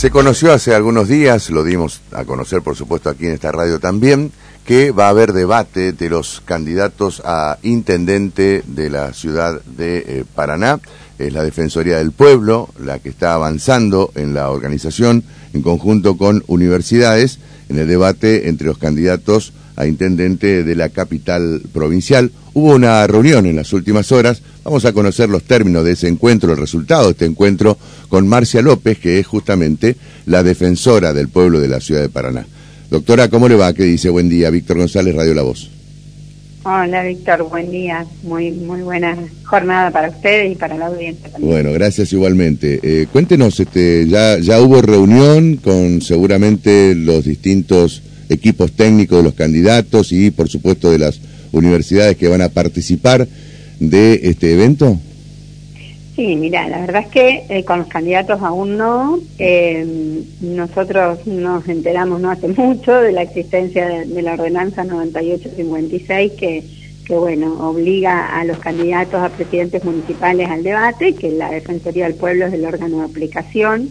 Se conoció hace algunos días, lo dimos a conocer por supuesto aquí en esta radio también, que va a haber debate de los candidatos a intendente de la ciudad de eh, Paraná. Es la Defensoría del Pueblo la que está avanzando en la organización en conjunto con universidades en el debate entre los candidatos a intendente de la capital provincial. Hubo una reunión en las últimas horas. Vamos a conocer los términos de ese encuentro, el resultado de este encuentro con Marcia López, que es justamente la defensora del pueblo de la ciudad de Paraná. Doctora, ¿cómo le va? ¿Qué dice? Buen día. Víctor González, Radio La Voz. Hola, Víctor. Buen día. Muy muy buena jornada para ustedes y para la audiencia también. Bueno, gracias igualmente. Eh, cuéntenos, este, ya, ya hubo reunión con seguramente los distintos equipos técnicos de los candidatos y, por supuesto, de las universidades que van a participar de este evento? Sí, mira, la verdad es que eh, con los candidatos aún no. Eh, nosotros nos enteramos no hace mucho de la existencia de, la ordenanza 9856 que, que, bueno, obliga a los candidatos a presidentes municipales al debate, que la Defensoría del Pueblo es el órgano de aplicación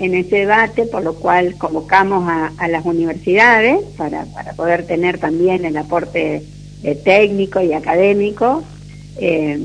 en ese debate, por lo cual convocamos a, las universidades para, para, poder tener también el aporte eh, técnico y académico. Eh,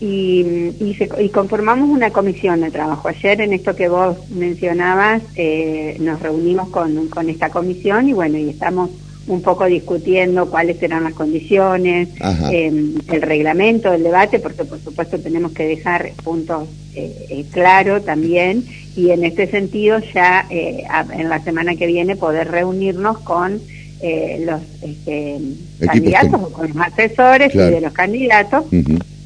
y, y, conformamos una comisión de trabajo. Ayer en esto que vos mencionabas eh, nos reunimos con, con esta comisión y bueno, y estamos un poco discutiendo cuáles serán las condiciones, eh, el reglamento del debate, porque por supuesto tenemos que dejar puntos eh, eh claros también, y en este sentido ya eh, en la semana que viene poder reunirnos con los este, candidatos o con los asesores y de los candidatos,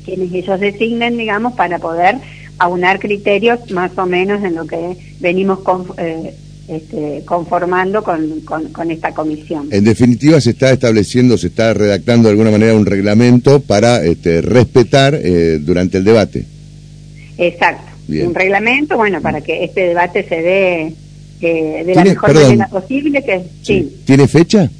quienes ellos designen, digamos, para poder aunar criterios más o menos en lo que venimos con, este, conformando con, con, esta comisión. En definitiva, se está estableciendo, se está redactando de alguna manera un reglamento para este, respetar eh, durante el debate. Exacto. Un reglamento, bueno, para que este debate se dé eh, de la mejor manera posible. Que, sí. ¿Tiene fecha?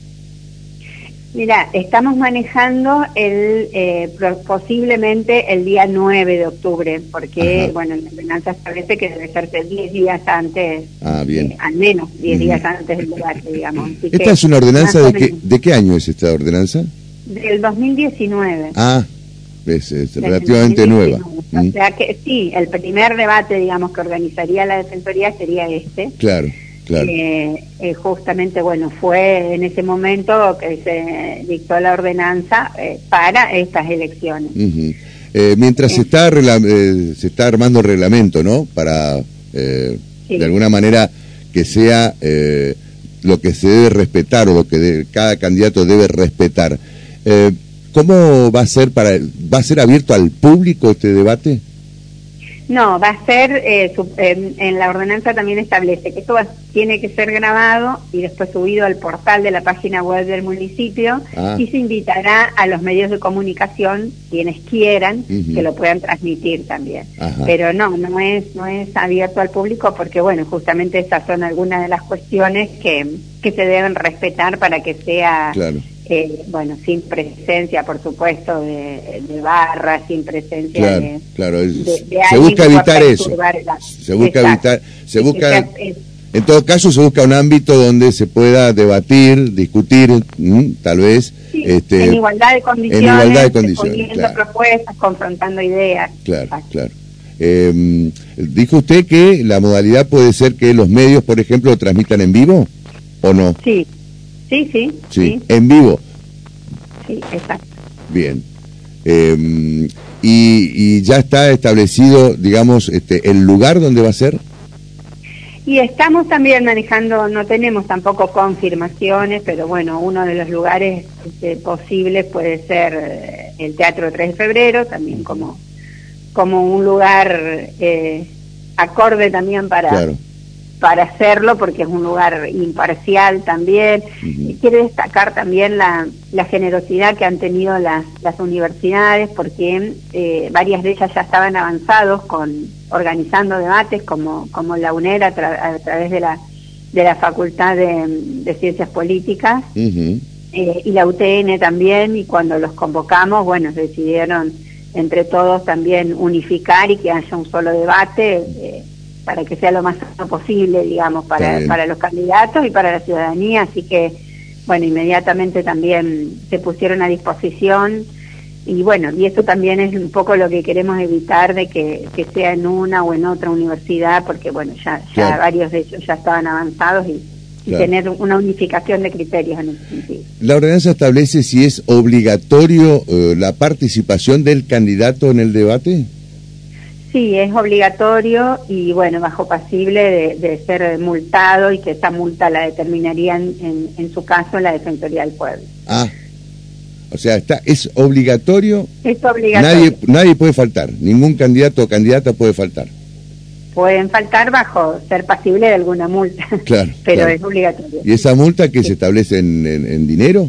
Mira, estamos manejando el eh, posiblemente el día 9 de octubre, porque, bueno, la ordenanza establece que debe ser 10 días antes, ah, bien. Eh, al menos 10 días antes del debate, digamos. ¿Esta es una ordenanza de qué, de qué año es esta ordenanza? Del 2019. Ah, es, relativamente nueva. O sea que sí, el primer debate, digamos, que organizaría la Defensoría sería este. Claro. Eh, eh, justamente, bueno, fue en ese momento que se dictó la ordenanza eh, para estas elecciones. mientras se está se está armando el reglamento, ¿no? Para de alguna manera que sea lo que se debe respetar o lo que cada candidato debe respetar. ¿Cómo va a ser para va a ser abierto al público este debate? No, va a ser, eh, en, la ordenanza también establece que esto tiene que ser grabado y después subido al portal de la página web del municipio ah. y se invitará a los medios de comunicación, quienes quieran, que lo puedan transmitir también. Pero no, no es, no es abierto al público porque, bueno, justamente esas son algunas de las cuestiones que, que se deben respetar para que sea... Eh, bueno, sin presencia, por supuesto, de, de barra, sin presencia de, claro, se busca evitar eso. Se busca evitar, se busca, en todo caso, se busca un ámbito donde se pueda debatir, discutir, tal vez. este, en igualdad de condiciones, en igualdad de condiciones, propuestas, confrontando ideas. Claro, claro. Eh, dijo usted que la modalidad puede ser que los medios, por ejemplo, lo transmitan en vivo, ¿o no? Sí, Sí, sí. Sí, en vivo. Sí, exacto. Bien. Em, y, ya está establecido, digamos, este, el lugar donde va a ser. Y estamos también manejando, no tenemos tampoco confirmaciones, pero bueno, uno de los lugares este, posibles puede ser eh, el Teatro 3 de Febrero, también como, como un lugar eh, acorde también para, para hacerlo porque es un lugar imparcial también. y quiere destacar también la, la, generosidad que han tenido las, las universidades porque eh, varias de ellas ya estaban avanzados con organizando debates como, como la UNER a, través de la, de la Facultad de, Ciencias Políticas eh, y la UTN también y cuando los convocamos, bueno, decidieron entre todos también unificar y que haya un solo debate. Eh, para que sea lo más sano posible, digamos, para, para los candidatos y para la ciudadanía. Así que, bueno, inmediatamente también se pusieron a disposición y bueno, y eso también es un poco lo que queremos evitar de que, sea en una o en otra universidad, porque bueno, ya, ya varios de ellos ya estaban avanzados y, tener una unificación de criterios en ese sentido. La ordenanza establece si es obligatorio eh, la participación del candidato en el debate. Sí, es obligatorio y bueno, bajo pasible de, ser multado y que esa multa la determinarían en, en su caso la Defensoría del Pueblo. Ah, o sea, está, es obligatorio. Es obligatorio. Nadie, nadie puede faltar, ningún candidato o candidata puede faltar. Pueden faltar bajo ser pasible de alguna multa. Claro. pero es obligatorio. ¿Y esa multa que se establece en, dinero?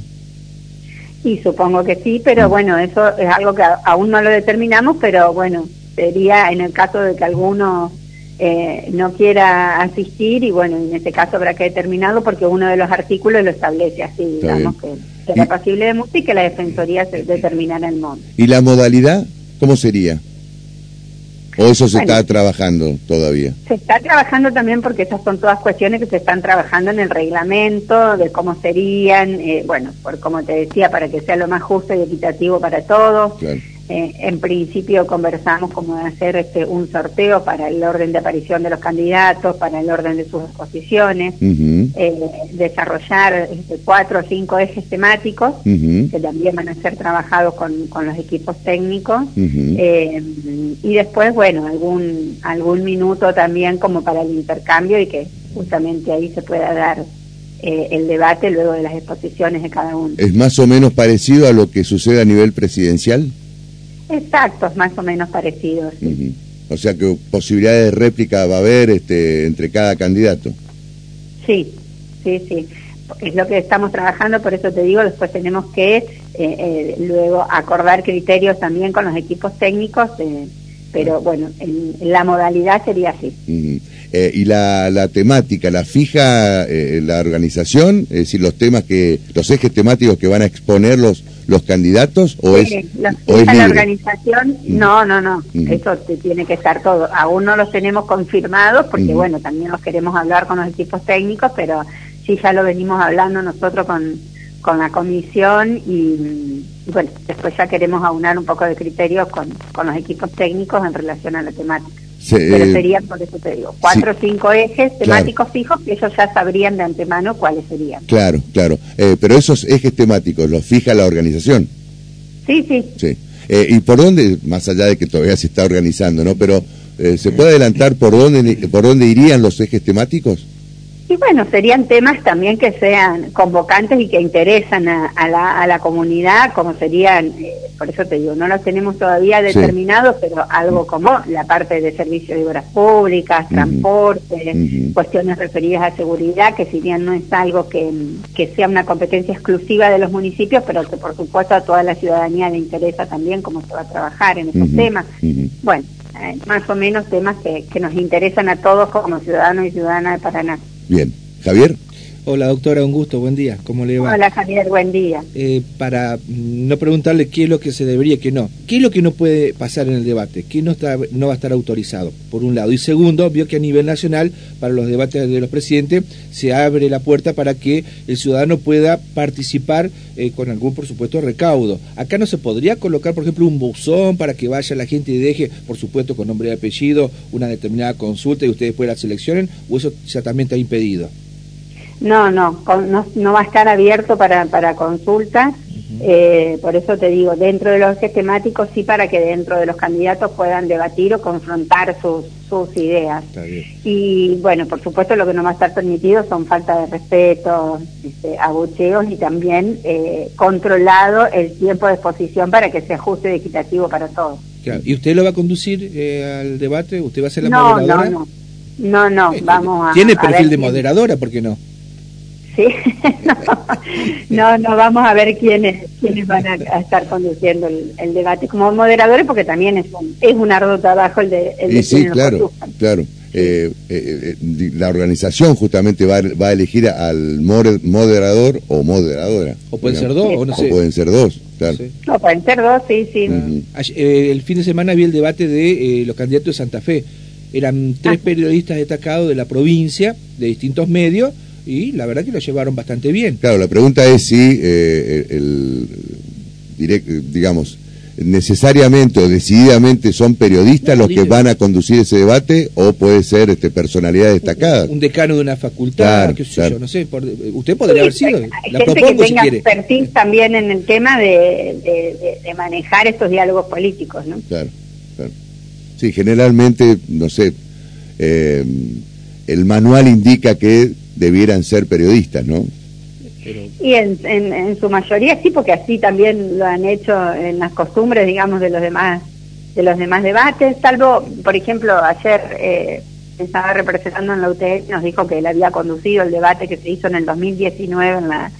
Y supongo que sí, pero mm. bueno, eso es algo que aún no lo determinamos, pero bueno, sería en el caso de que alguno eh, no quiera asistir y bueno, en ese caso habrá que determinarlo porque uno de los artículos lo establece así, digamos que será pasible de multa y que la Defensoría se determinará el monto. ¿Y la modalidad cómo sería? ¿O eso se está trabajando todavía? Se está trabajando también porque esas son todas cuestiones que se están trabajando en el reglamento, de cómo serían, eh, bueno, por como te decía, para que sea lo más justo y equitativo para todos. Claro. Eh, en principio conversamos como de hacer este, un sorteo para el orden de aparición de los candidatos, para el orden de sus exposiciones, eh, desarrollar este, cuatro o cinco ejes temáticos que también van a ser trabajados con, los equipos técnicos eh, y después, bueno, algún, algún minuto también como para el intercambio y que justamente ahí se pueda dar el debate luego de las exposiciones de cada uno. ¿Es más o menos parecido a lo que sucede a nivel presidencial? Exacto, más o menos parecidos. O sea que posibilidades de réplica va a haber este, entre cada candidato. Sí, sí, sí. Es lo que estamos trabajando, por eso te digo, después tenemos que eh, eh, luego acordar criterios también con los equipos técnicos, eh, pero bueno, en, la modalidad sería así. y la, la, temática, la fija la organización, es decir, los temas que, los ejes temáticos que van a exponer los, los candidatos o es, la, la organización mm. no no no mm. eso te tiene que estar todo aún no los tenemos confirmados porque mm. bueno también los queremos hablar con los equipos técnicos pero sí ya lo venimos hablando nosotros con con la comisión y, bueno después ya queremos aunar un poco de criterios con, con los equipos técnicos en relación a la temática pero eh, serían, por eso te digo, cuatro o cinco ejes temáticos fijos que ellos ya sabrían de antemano cuáles serían. Claro, claro. Eh, pero esos ejes temáticos los fija la organización. Sí, sí. Sí. Eh, ¿Y por dónde, más allá de que todavía se está organizando, ¿no? Pero, ¿se puede adelantar por dónde, por dónde irían los ejes temáticos? Y bueno, serían temas también que sean convocantes y que interesan a, la, a la, comunidad, como serían, eh, por eso te digo, no los tenemos todavía determinados, pero algo como la parte de servicio de obras públicas, transporte, cuestiones referidas a seguridad, que si bien no es algo que, sea una competencia exclusiva de los municipios, pero que por supuesto a toda la ciudadanía le interesa también cómo se va a trabajar en esos temas. Bueno, eh, más o menos temas que, que nos interesan a todos como ciudadanos y ciudadanas de Paraná. Bien. Javier. Hola doctora, un gusto, buen día, ¿cómo le va? Hola Javier, buen día. Eh, para no preguntarle qué es lo que se debería qué no, ¿qué es lo que no puede pasar en el debate? ¿Qué no, está, no va a estar autorizado? Por un lado. Y segundo, vio que a nivel nacional, para los debates de los presidentes, se abre la puerta para que el ciudadano pueda participar eh, con algún, por supuesto, recaudo. Acá no se podría colocar, por ejemplo, un buzón para que vaya la gente y deje, por supuesto, con nombre y apellido, una determinada consulta y ustedes después la seleccionen, o eso ya también está impedido. No, no, no, va a estar abierto para, para consultas. Eh, por eso te digo, dentro de los ejes temáticos sí para que dentro de los candidatos puedan debatir o confrontar sus, sus ideas. Y bueno, por supuesto lo que no va a estar permitido son falta de respeto, este, abucheos y también eh, controlado el tiempo de exposición para que sea justo y equitativo para todos. ¿Y usted lo va a conducir eh, al debate? ¿Usted va a ser la moderadora? No, no, no, no, vamos a... Tiene perfil de moderadora, ¿por qué no? Sí, no, no, vamos a ver quiénes, quiénes van a, estar conduciendo el, debate como moderadores, porque también es un, es un arduo trabajo el de... El sí, claro, claro. Eh, eh, eh, la organización justamente va, va a elegir al moderador o moderadora. O pueden ser dos, o no sé. pueden ser dos, claro. No, pueden ser dos, sí, sí. el fin de semana vi el debate de los candidatos de Santa Fe eran tres Ah. periodistas destacados de la provincia, de distintos medios, y la verdad que lo llevaron bastante bien. Claro, la pregunta es si eh, el, el direct- digamos, necesariamente o decididamente son periodistas No, los que van a conducir ese debate o puede ser este, personalidades destacadas. Un decano de una facultad, Claro, qué sé claro. yo, no sé, por- usted podría haber sido, Hay la gente que propongo si tenga quiere. expertise también en el tema de, de- de- de manejar estos diálogos políticos, ¿no? Claro, claro. Sí, generalmente, no sé, eh, el manual indica que debieran ser periodistas, ¿no? Y en, en, en su mayoría sí, porque así también lo han hecho en las costumbres, digamos, de los demás de los demás debates, salvo, por ejemplo, ayer eh, estaba representando en la UTN, nos dijo que él había conducido el debate que se hizo en el 2019 en la,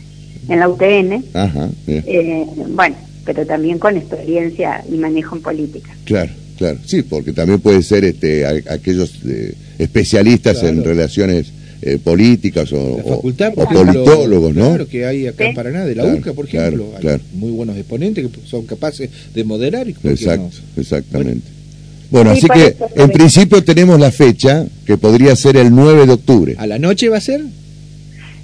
en la UTN, Ajá, eh, bueno, pero también con experiencia y manejo en política. Claro, claro. Sí, porque también puede ser este, a- aquellos eh, especialistas en relaciones eh, políticas o, La facultad, o- por o ejemplo, politólogos, ¿no? Claro, que hay acá en. Paraná, de la Claro, UCA, por claro, ejemplo. Hay claro. muy buenos exponentes que son capaces de moderar y ¿por qué Exacto, no? exactamente. Bueno, Sí, así que eso, en principio tenemos la fecha que podría ser el 9 de octubre. ¿A la noche va a ser?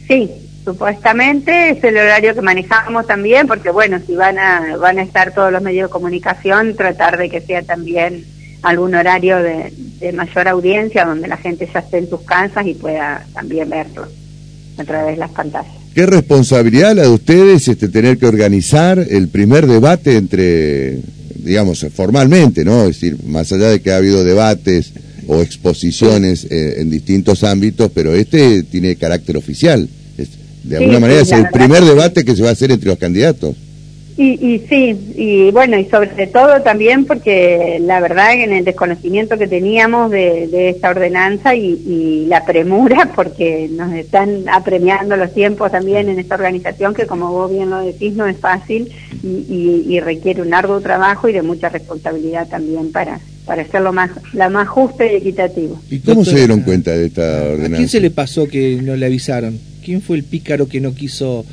Sí, supuestamente es el horario que manejamos también, porque bueno, si van a, van a estar todos los medios de comunicación, tratar de que sea también algún horario de, de mayor audiencia, donde la gente ya esté en sus casas y pueda también verlo a través de las pantallas. ¿Qué responsabilidad la de ustedes este, tener que organizar el primer debate entre, digamos, formalmente, ¿no? Es decir, más allá de que ha habido debates o exposiciones eh, en distintos ámbitos, pero este tiene carácter oficial. Es- de alguna sí, manera es el primer debate que se va a hacer entre los candidatos. Y, y sí, y bueno, y sobre todo también porque la verdad en el desconocimiento que teníamos de, de esta ordenanza y, y la premura, porque nos están apremiando los tiempos también en esta organización, que como vos bien lo decís, no es fácil y, y- y requiere un arduo trabajo y de mucha responsabilidad también para, para hacerlo más, la más justa y equitativo. ¿Y cómo Doctora, se dieron cuenta de esta ¿A ordenanza? quién se le pasó que no le avisaron? ¿Quién fue el pícaro que no quiso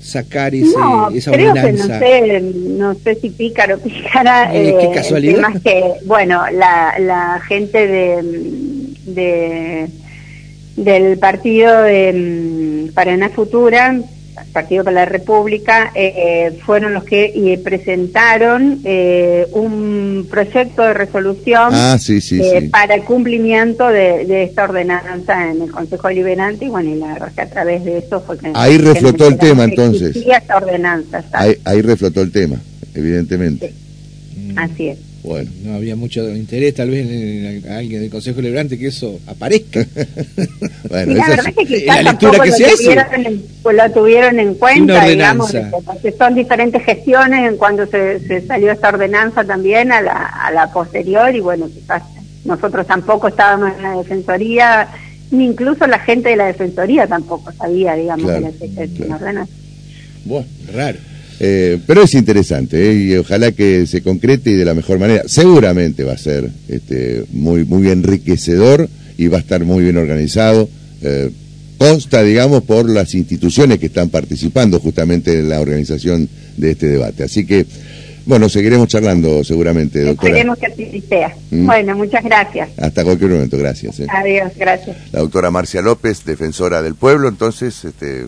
sacar ese, no, esa creo que no sé, no sé si pícaro pícara. Eh, qué eh, casualidad. es que, bueno, la, la gente de, de del partido de mm, Paraná Futura, Partido para la República, eh, fueron los que eh, presentaron eh, un proyecto de resolución Ah, sí, sí, eh, sí. para el cumplimiento de, de esta ordenanza en el Consejo Deliberante y bueno, y la verdad que a través de eso fue que... Ahí reflotó el tema, entonces. esta ordenanza. Ahí, ahí reflotó el tema, evidentemente. Así es. Bueno. No había mucho interés tal vez en, en alguien del Consejo Liberante que eso aparezca. Bueno, la verdad es- que la lectura que lo se tuvieron, en, pues lo tuvieron en cuenta, digamos, porque son diferentes gestiones en cuando se, se salió esta ordenanza también a la, a la posterior y bueno, quizás nosotros tampoco estábamos en la Defensoría, ni incluso la gente de la Defensoría tampoco sabía, digamos, Claro, de la claro. ordenanza. Bueno, Raro. Eh, pero es interesante ¿eh? y ojalá que se concrete y de la mejor manera. Seguramente va a ser este, muy, muy enriquecedor y va a estar muy bien organizado. Eh, consta, digamos, por las instituciones que están participando justamente en la organización de este debate. Así que, bueno, seguiremos charlando seguramente, doctora. Esperemos que así sea. Mm. Bueno, muchas gracias. Hasta cualquier momento, gracias. ¿eh? Adiós, gracias. La doctora Marcia López, defensora del pueblo, entonces, este,